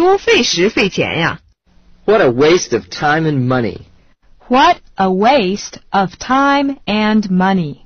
多费时费钱呀！What a waste of time and money. What a waste of time and money.